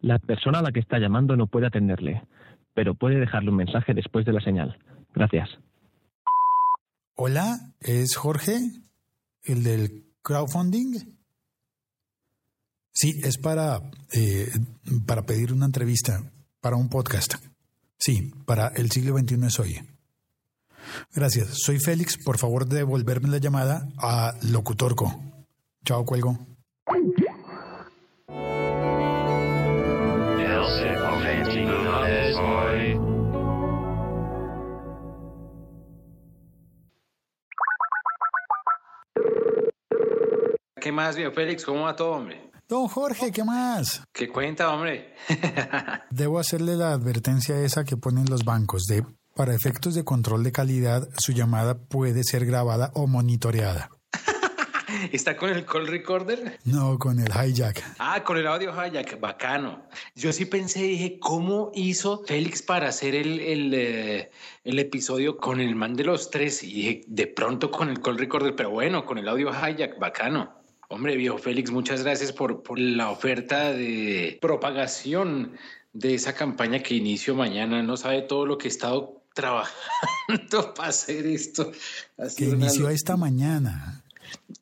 La persona a la que está llamando no puede atenderle, pero puede dejarle un mensaje después de la señal. Gracias. Hola, ¿es Jorge? ¿El del crowdfunding? Sí, es para, eh, para pedir una entrevista, para un podcast. Sí, para El siglo XXI es hoy. Gracias. Soy Félix. Por favor, devolverme la llamada a Locutorco. Chao, cuelgo. ¿Qué más, viejo Félix? ¿Cómo va todo, hombre? Don Jorge, ¿qué más? ¿Qué cuenta, hombre? Debo hacerle la advertencia esa que ponen los bancos de para efectos de control de calidad, su llamada puede ser grabada o monitoreada. ¿Está con el call recorder? No, con el hijack. Ah, con el audio hijack, bacano. Yo sí pensé, dije, ¿cómo hizo Félix para hacer el, el, eh, el, episodio con el man de los tres? Y dije, de pronto con el call recorder, pero bueno, con el audio hijack, bacano. Hombre, viejo Félix, muchas gracias por, por la oferta de propagación de esa campaña que inicio mañana. No sabe todo lo que he estado trabajando para hacer esto. que inició esta mañana.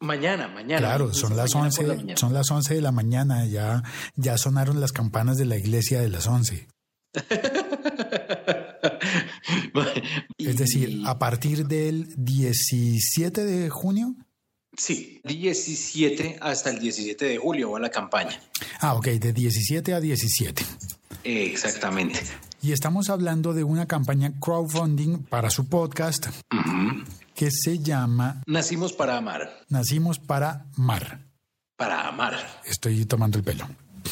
Mañana, mañana. Claro, son las 11, son las 11 de la mañana, ya, ya sonaron las campanas de la iglesia de las 11. es decir, a partir del 17 de junio Sí, 17 hasta el 17 de julio va la campaña. Ah, ok, de 17 a 17. Exactamente. Y estamos hablando de una campaña crowdfunding para su podcast que se llama Nacimos para amar. Nacimos para amar. Para amar. Estoy tomando el pelo.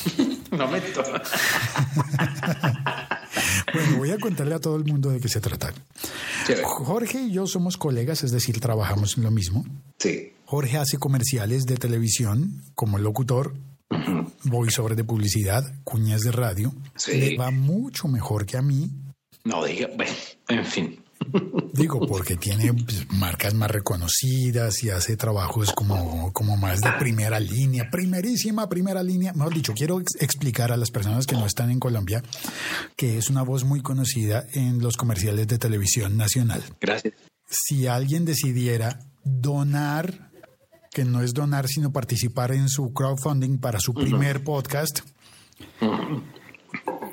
no me Bueno, voy a contarle a todo el mundo de qué se trata. Jorge y yo somos colegas, es decir, trabajamos en lo mismo. Sí. Jorge hace comerciales de televisión como locutor, voy sobre de publicidad, cuñas de radio. Sí. Le va mucho mejor que a mí. No diga, bueno, en fin. Digo, porque tiene pues, marcas más reconocidas y hace trabajos como, como más de primera línea, primerísima primera línea. Mejor dicho, quiero explicar a las personas que no están en Colombia que es una voz muy conocida en los comerciales de televisión nacional. Gracias. Si alguien decidiera donar, que no es donar, sino participar en su crowdfunding para su primer podcast,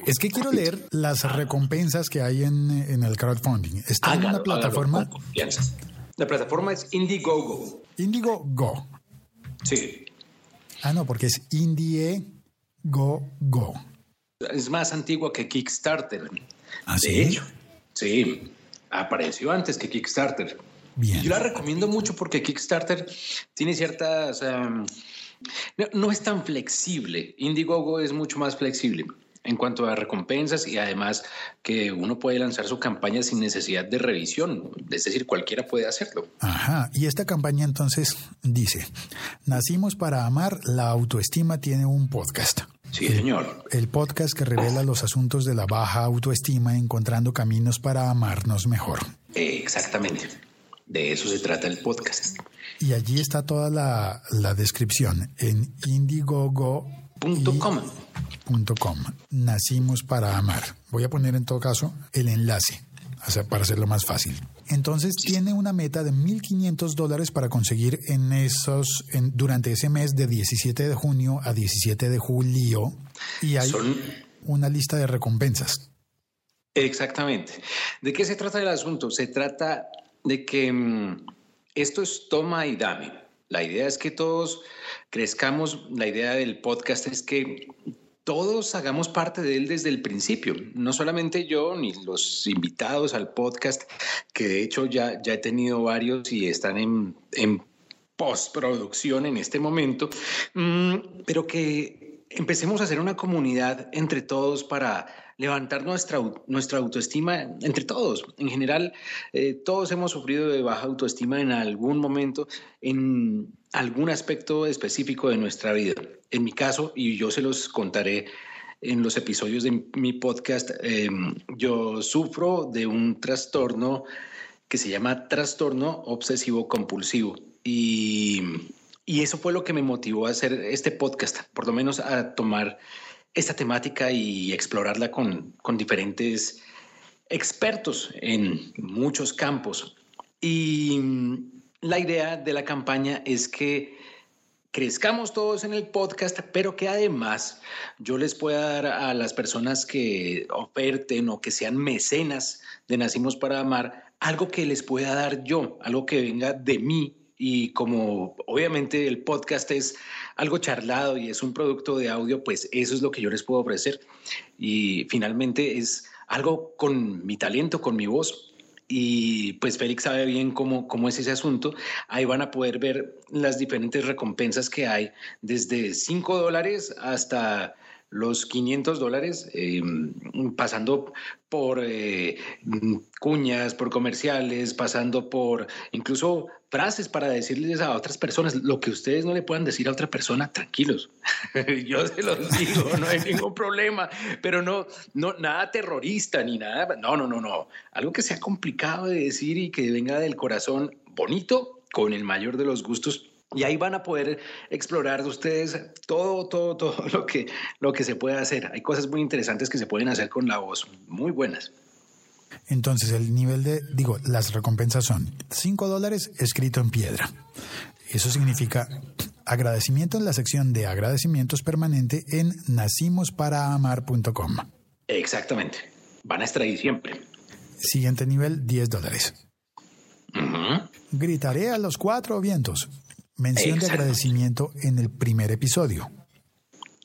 es que quiero leer las recompensas que hay en, el crowdfunding. Está en una plataforma. La plataforma es Indiegogo. Indiegogo. Sí. Ah, no, porque es Indiegogo. Es más antigua que Kickstarter. ¿Ah, de hecho, sí. Apareció antes que Kickstarter. Bien. Yo la recomiendo mucho porque Kickstarter tiene ciertas. no, no, es tan flexible. Indiegogo es mucho más flexible en cuanto a recompensas y además que uno puede lanzar su campaña sin necesidad de revisión, es decir, cualquiera puede hacerlo. Ajá, y esta campaña entonces dice, nacimos para amar, la autoestima tiene un podcast. Sí, señor. El podcast que revela los asuntos de la baja autoestima encontrando caminos para amarnos mejor. Exactamente. De eso se trata el podcast. Y allí está toda la, la descripción en indiegogo.com com. Nacimos para amar. Voy a poner en todo caso el enlace para hacerlo más fácil. Entonces tiene una meta de 1.500 dólares para conseguir en esos, en, durante ese mes de 17 de junio a 17 de julio. Y hay una lista de recompensas. Exactamente. ¿De qué se trata el asunto? Se trata de que mm, esto es toma y dame. La idea es que todos crezcamos. La idea del podcast es que todos hagamos parte de él desde el principio, no solamente yo ni los invitados al podcast, que de hecho ya, ya he tenido varios y están en, en postproducción en este momento, mm, pero que empecemos a hacer una comunidad entre todos para levantar nuestra, nuestra autoestima entre todos. En general, eh, todos hemos sufrido de baja autoestima en algún momento, en algún aspecto específico de nuestra vida. En mi caso, y yo se los contaré en los episodios de mi podcast, em, yo sufro de un trastorno que se llama trastorno obsesivo compulsivo. Y Y eso fue lo que me motivó a hacer este podcast, por lo menos a tomar esta temática y explorarla con, con diferentes expertos en muchos campos. Y la idea de la campaña es que crezcamos todos en el podcast, pero que además yo les pueda dar a las personas que oferten o que sean mecenas de Nacimos para Amar algo que les pueda dar yo, algo que venga de mí. Y como obviamente el podcast es algo charlado y es un producto de audio, pues eso es lo que yo les puedo ofrecer. Y finalmente es algo con mi talento, con mi voz. Y pues Félix sabe bien cómo, cómo es ese asunto. Ahí van a poder ver las diferentes recompensas que hay, desde 5 dólares hasta los 500 dólares, eh, pasando por eh, cuñas, por comerciales, pasando por incluso frases para decirles a otras personas lo que ustedes no le puedan decir a otra persona, tranquilos. Yo se los digo, no hay ningún problema, pero no, no, nada terrorista ni nada. No, no, no, no. Algo que sea complicado de decir y que venga del corazón bonito, con el mayor de los gustos y ahí van a poder explorar de ustedes todo, todo, todo lo que, lo que se puede hacer. Hay cosas muy interesantes que se pueden hacer con la voz, muy buenas. Entonces, el nivel de, digo, las recompensas son 5 dólares escrito en piedra. Eso significa agradecimiento en la sección de agradecimientos permanente en nacimosparaamar.com. Exactamente. Van a estar ahí siempre. Siguiente nivel, 10 dólares. Gritaré a los cuatro vientos. Mención de agradecimiento en el primer episodio.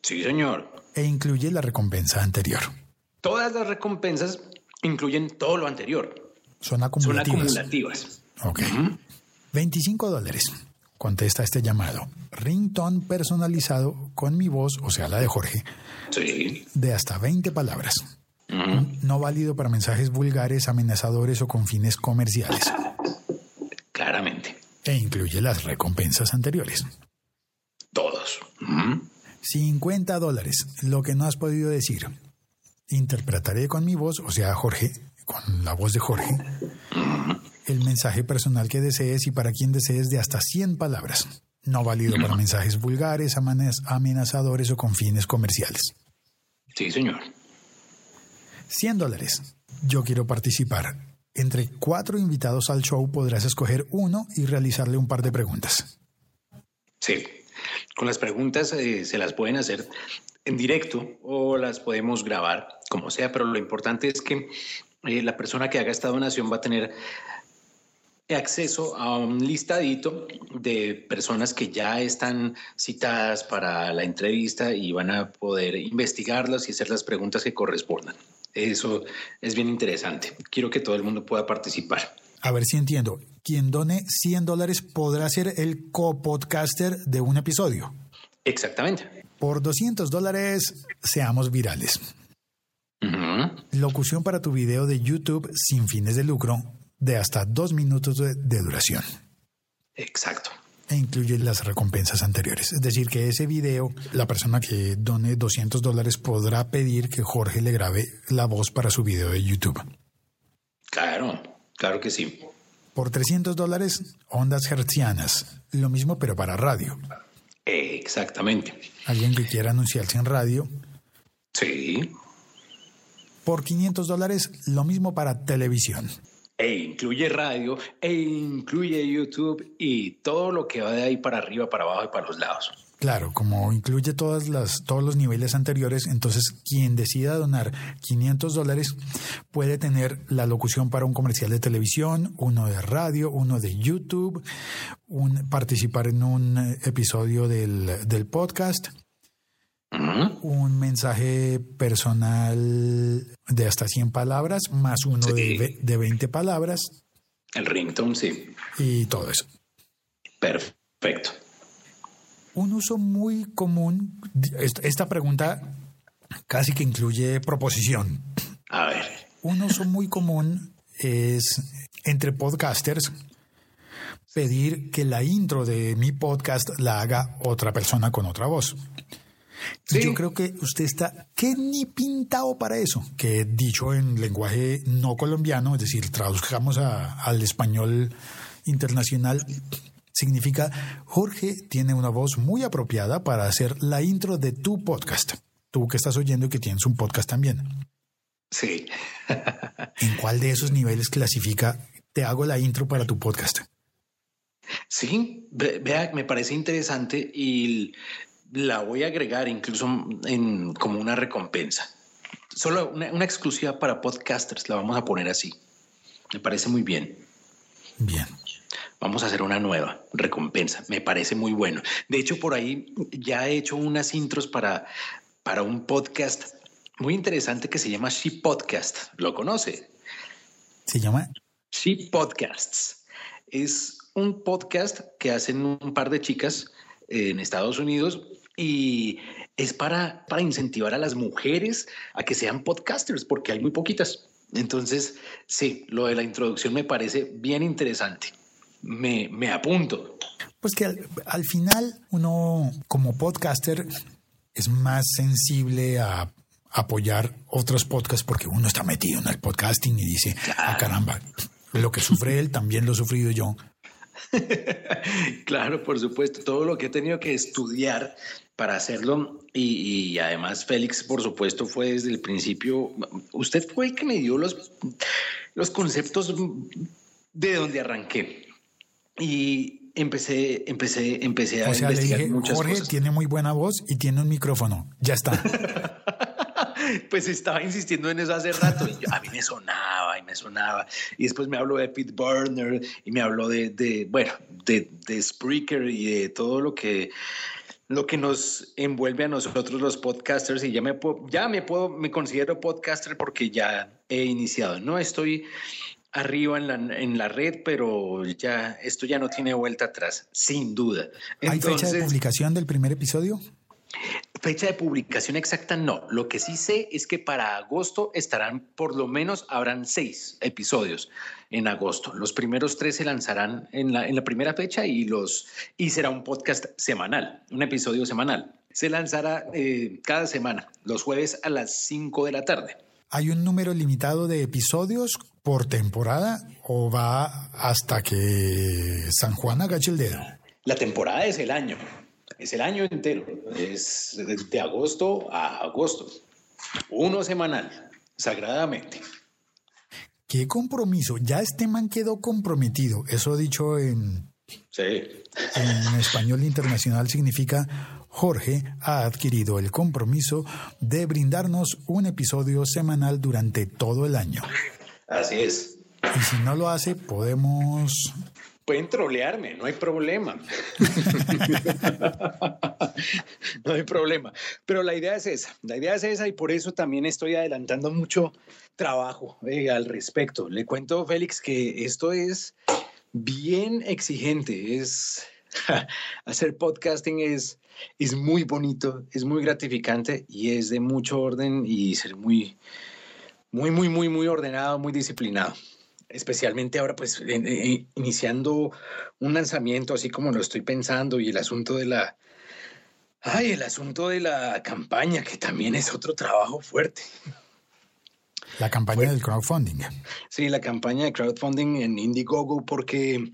Sí, señor. E incluye la recompensa anterior. Todas las recompensas incluyen todo lo anterior. Son acumulativas. Son acumulativas. Ok. 25 dólares. Contesta este llamado. Ringtone personalizado con mi voz, o sea, la de Jorge. Sí. De hasta 20 palabras. No válido para mensajes vulgares, amenazadores o con fines comerciales. E incluye las recompensas anteriores. Todos. 50 dólares, lo que no has podido decir. Interpretaré con mi voz, o sea, Jorge, con la voz de Jorge, el mensaje personal que desees y para quien desees de hasta 100 palabras. No válido para mensajes vulgares, amenazadores o con fines comerciales. Sí, señor. 100 dólares. Yo quiero participar. Entre cuatro invitados al show podrás escoger uno y realizarle un par de preguntas. Sí, con las preguntas eh, se las pueden hacer en directo o las podemos grabar, como sea, pero lo importante es que eh, la persona que haga esta donación va a tener acceso a un listadito de personas que ya están citadas para la entrevista y van a poder investigarlas y hacer las preguntas que correspondan. Eso es bien interesante. Quiero que todo el mundo pueda participar. A ver si entiendo. Quien done 100 dólares podrá ser el copodcaster de un episodio. Exactamente. Por 200 dólares, seamos virales. Locución para tu video de YouTube sin fines de lucro de hasta dos minutos de duración. Exacto e incluye las recompensas anteriores. Es decir, que ese video, la persona que done 200 dólares podrá pedir que Jorge le grabe la voz para su video de YouTube. Claro, claro que sí. Por 300 dólares, ondas hertzianas. Lo mismo, pero para radio. Exactamente. Alguien que quiera anunciarse en radio. Sí. Por 500 dólares, lo mismo para televisión e incluye radio, e incluye YouTube y todo lo que va de ahí para arriba, para abajo y para los lados. Claro, como incluye todas las, todos los niveles anteriores, entonces quien decida donar 500 dólares puede tener la locución para un comercial de televisión, uno de radio, uno de YouTube, un, participar en un episodio del, del podcast un mensaje personal de hasta 100 palabras, más uno de, de 20 palabras. El ringtone, sí. Y todo eso. Perfecto. Un uso muy común, esta pregunta casi que incluye proposición. A ver. Un uso muy común es entre podcasters pedir que la intro de mi podcast la haga otra persona con otra voz. Yo creo que usted está que ni pintado para eso, que dicho en lenguaje no colombiano, es decir, traduzcamos al español internacional, significa Jorge tiene una voz muy apropiada para hacer la intro de tu podcast. Tú que estás oyendo y que tienes un podcast también. Sí. ¿En cuál de esos niveles clasifica te hago la intro para tu podcast? Sí, vea, me parece interesante y la voy a agregar incluso en, como una recompensa. Solo una, una exclusiva para podcasters, la vamos a poner así. Me parece muy bien. Bien. Vamos a hacer una nueva recompensa. Me parece muy bueno. De hecho, por ahí ya he hecho unas intros para, para un podcast muy interesante que se llama She Podcast. ¿Lo conoce? ¿Se llama? She Podcasts. Es un podcast que hacen un par de chicas en Estados Unidos y es para, para incentivar a las mujeres a que sean podcasters, porque hay muy poquitas. Entonces, sí, lo de la introducción me parece bien interesante. Me, me apunto. Pues que al, final uno como podcaster es más sensible a apoyar otros podcasts porque uno está metido en el podcasting y dice, ah, caramba, lo que sufre él también lo he sufrido yo. claro, por supuesto, todo lo que he tenido que estudiar para hacerlo y, además Félix, por supuesto, fue desde el principio, usted fue el que me dio los, los conceptos de donde arranqué. Y empecé, empecé, empecé a o sea, investigar le dije, Jorge tiene muy buena voz y tiene un micrófono, ya está. pues estaba insistiendo en eso hace rato y a mí me sonaba y me sonaba. Y después me habló de Pete Burner y me habló de, de bueno, de, de Spreaker y de todo lo que lo que nos envuelve a nosotros los podcasters y ya me puedo, ya me puedo, me considero podcaster porque ya he iniciado. No estoy arriba en la, en la red, pero ya esto ya no tiene vuelta atrás, sin duda. ¿Hay fecha de publicación del primer episodio? Fecha de publicación exacta no. Lo que sí sé es que para agosto estarán, por lo menos habrán seis episodios en agosto. Los primeros tres se lanzarán en la, en la primera fecha y, los, y será un podcast semanal, un episodio semanal. Se lanzará eh, cada semana, los jueves a las 5 de la tarde. ¿Hay un número limitado de episodios por temporada o va hasta que San Juan agache el dedo? La temporada es el año. Es el año entero, es de agosto a agosto, uno semanal, sagradamente. ¿Qué compromiso? Ya este man quedó comprometido. Eso dicho en, sí. en español internacional significa Jorge ha adquirido el compromiso de brindarnos un episodio semanal durante todo el año. Así es. Y si no lo hace, podemos pueden trolearme, no hay problema. no hay problema. Pero la idea es esa, la idea es esa y por eso también estoy adelantando mucho trabajo eh, al respecto. Le cuento, Félix, que esto es bien exigente, es hacer podcasting es, es muy bonito, es muy gratificante y es de mucho orden y ser muy, muy, muy, muy, muy ordenado, muy disciplinado especialmente ahora pues iniciando un lanzamiento así como lo estoy pensando y el asunto de la ay el asunto de la campaña que también es otro trabajo fuerte la campaña del crowdfunding sí la campaña de crowdfunding en Indiegogo porque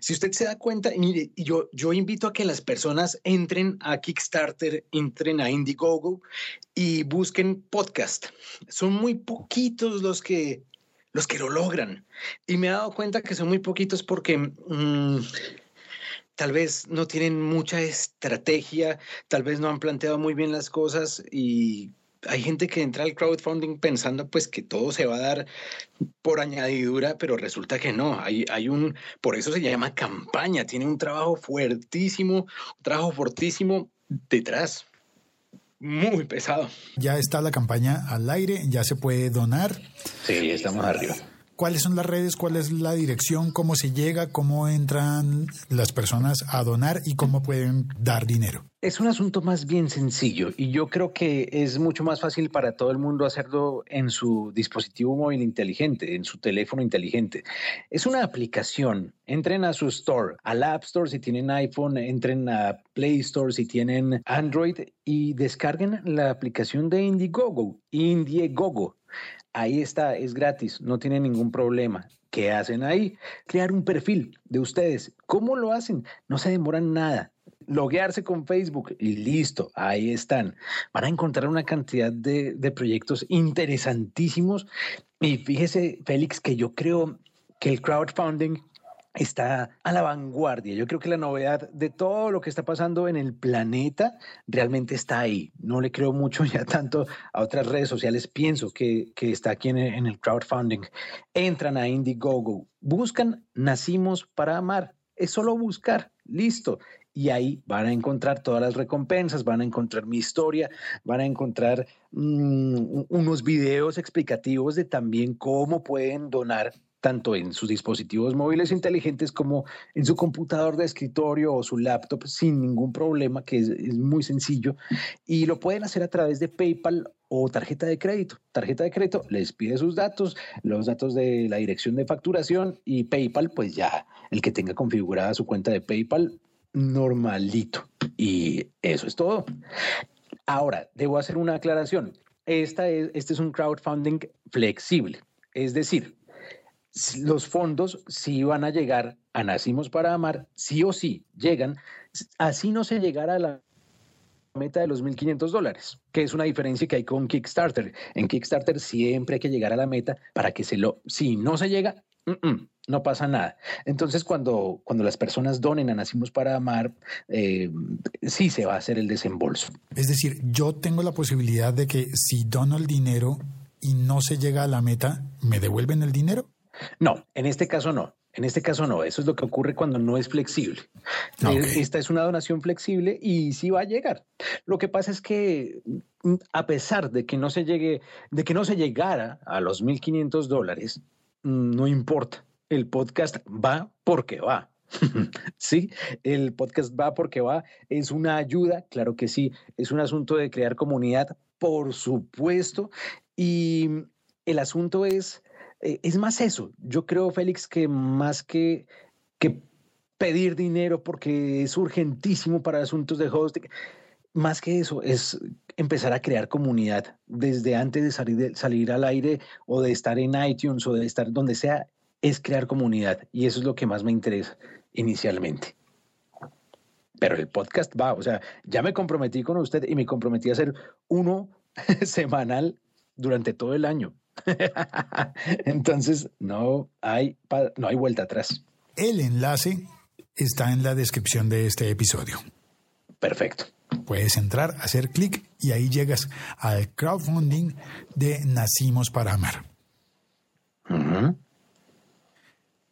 si usted se da cuenta, mire, yo, yo invito a que las personas entren a Kickstarter, entren a Indiegogo y busquen podcast. Son muy poquitos los que los que lo logran. Y me he dado cuenta que son muy poquitos porque mm, tal vez no tienen mucha estrategia, tal vez no han planteado muy bien las cosas y hay gente que entra al crowdfunding pensando pues que todo se va a dar por añadidura, pero resulta que no, hay, hay un, por eso se llama campaña, tiene un trabajo fuertísimo, un trabajo fortísimo detrás muy pesado. Ya está la campaña al aire, ya se puede donar. Sí, estamos arriba. ¿Cuáles son las redes? ¿Cuál es la dirección? ¿Cómo se llega? ¿Cómo entran las personas a donar y cómo pueden dar dinero? Es un asunto más bien sencillo y yo creo que es mucho más fácil para todo el mundo hacerlo en su dispositivo móvil inteligente, en su teléfono inteligente. Es una aplicación. Entren a su store, al App Store si tienen iPhone, entren a Play Store si tienen Android y descarguen la aplicación de Indiegogo, Indiegogo. Ahí está, es gratis, no tiene ningún problema. ¿Qué hacen ahí? Crear un perfil de ustedes. ¿Cómo lo hacen? No se demoran nada. Loguearse con Facebook y listo, ahí están. Van a encontrar una cantidad de, de proyectos interesantísimos. Y fíjese, Félix, que yo creo que el crowdfunding está a la vanguardia. Yo creo que la novedad de todo lo que está pasando en el planeta realmente está ahí. No le creo mucho ya tanto a otras redes sociales. Pienso que, está aquí en el, crowdfunding. Entran a Indiegogo, buscan Nacimos para Amar. Es solo buscar, listo. Y ahí van a encontrar todas las recompensas, van a encontrar mi historia, van a encontrar mm, unos videos explicativos de también cómo pueden donar tanto en sus dispositivos móviles inteligentes como en su computador de escritorio o su laptop sin ningún problema, que es, muy sencillo. Y lo pueden hacer a través de PayPal o tarjeta de crédito. Tarjeta de crédito les pide sus datos, los datos de la dirección de facturación y PayPal, pues ya el que tenga configurada su cuenta de PayPal, normalito. Y eso es todo. Ahora, debo hacer una aclaración. Esta es, este es un crowdfunding flexible. Es decir, los fondos sí van a llegar a Nacimos para Amar, sí o sí llegan, así no se llegará a la meta de los 1.500 dólares, que es una diferencia que hay con Kickstarter. En Kickstarter siempre hay que llegar a la meta para que se lo, si no se llega, no pasa nada. Entonces, cuando, cuando las personas donen a Nacimos para Amar, eh, sí se va a hacer el desembolso. Es decir, yo tengo la posibilidad de que si dono el dinero y no se llega a la meta, ¿me devuelven el dinero? No, en este caso no. En este caso no, eso es lo que ocurre cuando no es flexible. Ah, eh, esta es una donación flexible y sí va a llegar. Lo que pasa es que mm, a pesar de que no se llegue, de que no se llegara a los 1.500 dólares, mm, no importa. El podcast va porque va. sí, el podcast va porque va. Es una ayuda, claro que sí. Es un asunto de crear comunidad, por supuesto. Y el asunto es es más eso. Yo creo, Félix, que más que, que pedir dinero porque es urgentísimo para asuntos de hosting, más que eso, es empezar a crear comunidad desde antes de salir, salir al aire o de estar en iTunes o de estar donde sea, es crear comunidad. Y eso es lo que más me interesa inicialmente. Pero el podcast va, o sea, ya me comprometí con usted y me comprometí a hacer uno semanal durante todo el año. Entonces, no hay, no hay vuelta atrás. El enlace está en la descripción de este episodio. Perfecto. Puedes entrar, hacer clic y ahí llegas al crowdfunding de Nacimos para Amar.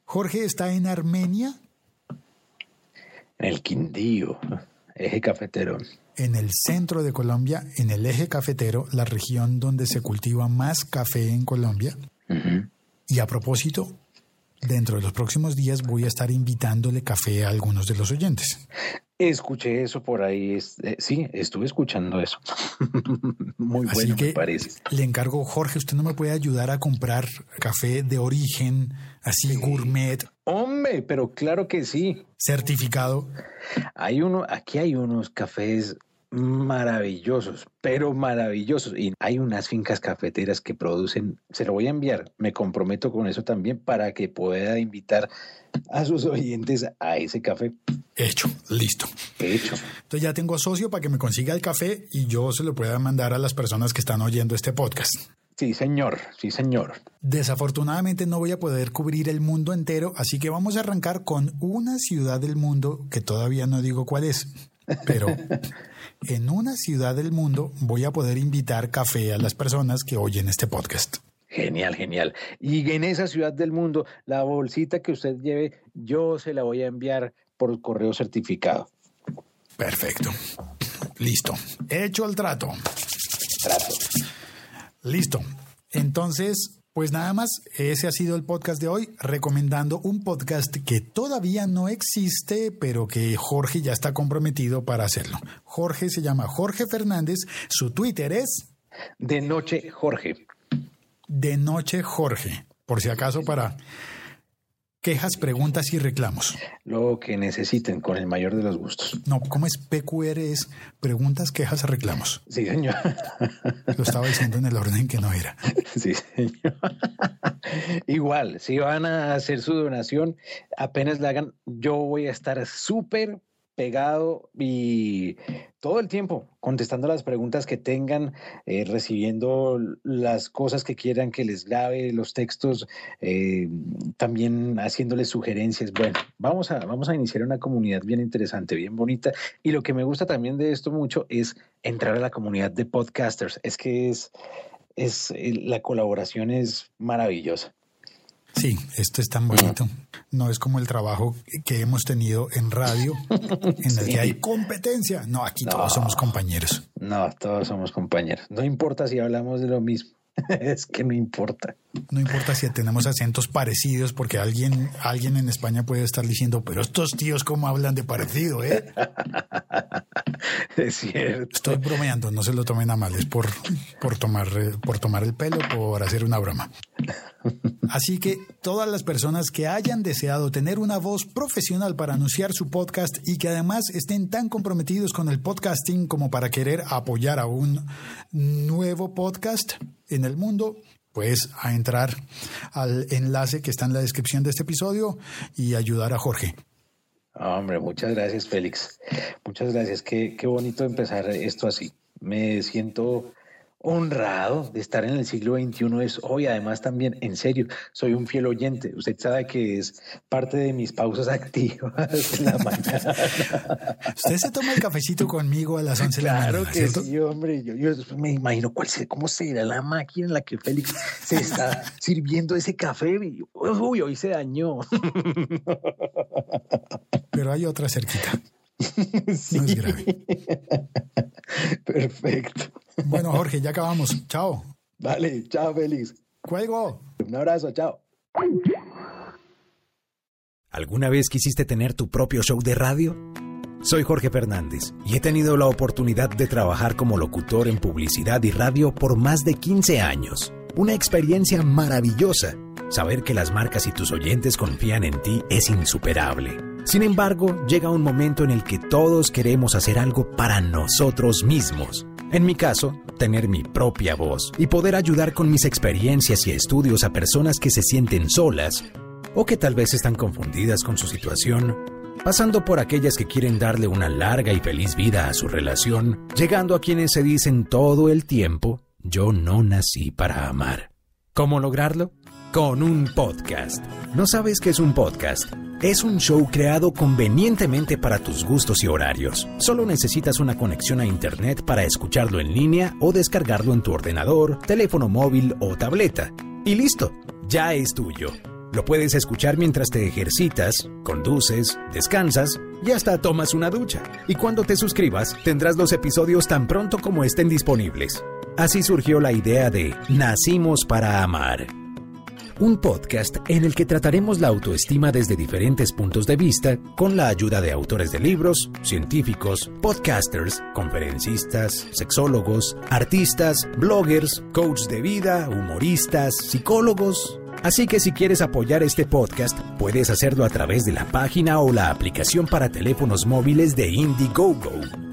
Jorge está en Armenia. En el Quindío, eje cafetero en el centro de Colombia, en el eje cafetero, la región donde se cultiva más café en Colombia. Y a propósito, dentro de los próximos días voy a estar invitándole café a algunos de los oyentes. Escuché eso por ahí, eh, sí, estuve escuchando eso. Muy bueno, me parece. Le encargo, Jorge, usted no me puede ayudar a comprar café de origen, así gourmet. Hombre, pero claro que sí. Certificado. Hay uno, aquí hay unos cafés maravillosos, pero maravillosos. Y hay unas fincas cafeteras que producen, se lo voy a enviar, me comprometo con eso también para que pueda invitar a sus oyentes a ese café. Hecho, listo. Hecho. Entonces ya tengo socio para que me consiga el café y yo se lo pueda mandar a las personas que están oyendo este podcast. Sí, señor, sí, señor. Desafortunadamente no voy a poder cubrir el mundo entero, así que vamos a arrancar con una ciudad del mundo que todavía no digo cuál es, pero en una ciudad del mundo voy a poder invitar café a las personas que oyen este podcast. Genial, genial. Y en esa ciudad del mundo, la bolsita que usted lleve, yo se la voy a enviar por correo certificado. Perfecto. Listo. Hecho el trato. Trato. Listo. Entonces, pues nada más, ese ha sido el podcast de hoy, recomendando un podcast que todavía no existe, pero que Jorge ya está comprometido para hacerlo. Jorge se llama Jorge Fernández, su Twitter es... De Noche Jorge. De Noche Jorge, por si acaso para Quejas, preguntas y reclamos. Lo que necesiten, con el mayor de los gustos. No, ¿cómo es PQR? Es preguntas, quejas, reclamos. Sí, señor. Lo estaba diciendo en el orden que no era. Sí, señor. Igual, si van a hacer su donación, apenas la hagan, yo voy a estar súper pegado y todo el tiempo contestando las preguntas que tengan, eh, recibiendo las cosas que quieran que les grabe, los textos, eh, también haciéndoles sugerencias. Bueno, vamos a, vamos a iniciar una comunidad bien interesante, bien bonita. Y lo que me gusta también de esto mucho es entrar a la comunidad de podcasters. Es que es, es la colaboración es maravillosa. Sí, esto es tan bonito. No es como el trabajo que hemos tenido en radio, en el que hay competencia. No, aquí todos somos compañeros. No, todos somos compañeros. No importa si hablamos de lo mismo. es que no importa. No importa si tenemos acentos parecidos, porque alguien, alguien en España puede estar diciendo, pero estos tíos cómo hablan de parecido, ¿eh? es cierto. Estoy bromeando, no se lo tomen a mal, es por, por, tomar, por tomar el pelo, por hacer una broma. Así que todas las personas que hayan deseado tener una voz profesional para anunciar su podcast y que además estén tan comprometidos con el podcasting como para querer apoyar a un nuevo podcast en el mundo, pues a entrar al enlace que está en la descripción de este episodio y ayudar a Jorge. Hombre, muchas gracias, Félix. Muchas gracias. Qué, qué bonito empezar esto así. Me siento honrado de estar en el siglo XXI es hoy. Además, también, en serio, soy un fiel oyente. Usted sabe que es parte de mis pausas activas en la mañana. Usted se toma el cafecito conmigo a las 11 de la mañana. Claro que sí, hombre. Yo, me imagino cuál cómo será la máquina en la que Félix se está sirviendo ese café. Uy, hoy se dañó. Pero hay otra cerquita. No es grave. Perfecto. Bueno, Jorge, ya acabamos. Chao. Vale, chao, Félix. Cuelgo. Un abrazo, chao. ¿Alguna vez quisiste tener tu propio show de radio? Soy Jorge Fernández y he tenido la oportunidad de trabajar como locutor en publicidad y radio por más de 15 años. Una experiencia maravillosa. Saber que las marcas y tus oyentes confían en ti es insuperable. Sin embargo, llega un momento en el que todos queremos hacer algo para nosotros mismos. En mi caso, tener mi propia voz y poder ayudar con mis experiencias y estudios a personas que se sienten solas o que tal vez están confundidas con su situación, pasando por aquellas que quieren darle una larga y feliz vida a su relación, llegando a quienes se dicen todo el tiempo, yo no nací para amar. ¿Cómo lograrlo? Con un podcast. ¿No sabes qué es un podcast? Es un show creado convenientemente para tus gustos y horarios. Solo necesitas una conexión a Internet para escucharlo en línea o descargarlo en tu ordenador, teléfono móvil o tableta. Y listo, ya es tuyo. Lo puedes escuchar mientras te ejercitas, conduces, descansas y hasta tomas una ducha. Y cuando te suscribas, tendrás los episodios tan pronto como estén disponibles. Así surgió la idea de Nacimos para Amar un podcast en el que trataremos la autoestima desde diferentes puntos de vista con la ayuda de autores de libros, científicos, podcasters, conferencistas, sexólogos, artistas, bloggers, coaches de vida, humoristas, psicólogos. Así que si quieres apoyar este podcast, puedes hacerlo a través de la página o la aplicación para teléfonos móviles de Indiegogo.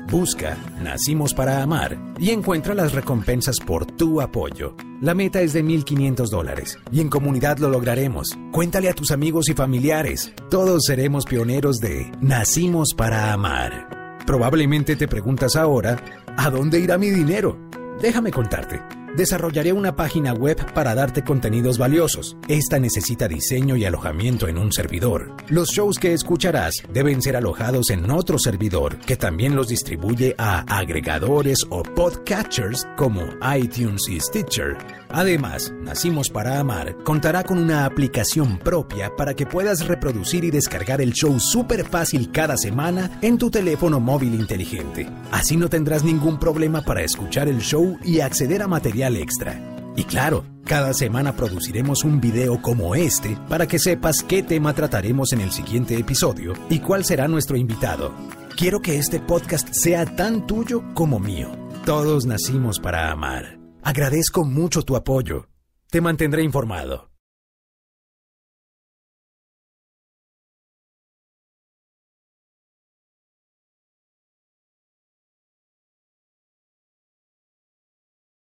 Busca Nacimos para Amar y encuentra las recompensas por tu apoyo. La meta es de 1.500 dólares y en comunidad lo lograremos. Cuéntale a tus amigos y familiares. Todos seremos pioneros de Nacimos para Amar. Probablemente te preguntas ahora, ¿a dónde irá mi dinero? Déjame contarte desarrollaré una página web para darte contenidos valiosos. Esta necesita diseño y alojamiento en un servidor. Los shows que escucharás deben ser alojados en otro servidor que también los distribuye a agregadores o podcatchers como iTunes y Stitcher. Además, Nacimos para Amar contará con una aplicación propia para que puedas reproducir y descargar el show súper fácil cada semana en tu teléfono móvil inteligente. Así no tendrás ningún problema para escuchar el show y acceder a material extra. Y claro, cada semana produciremos un video como este para que sepas qué tema trataremos en el siguiente episodio y cuál será nuestro invitado. Quiero que este podcast sea tan tuyo como mío. Todos nacimos para amar. Agradezco mucho tu apoyo. Te mantendré informado.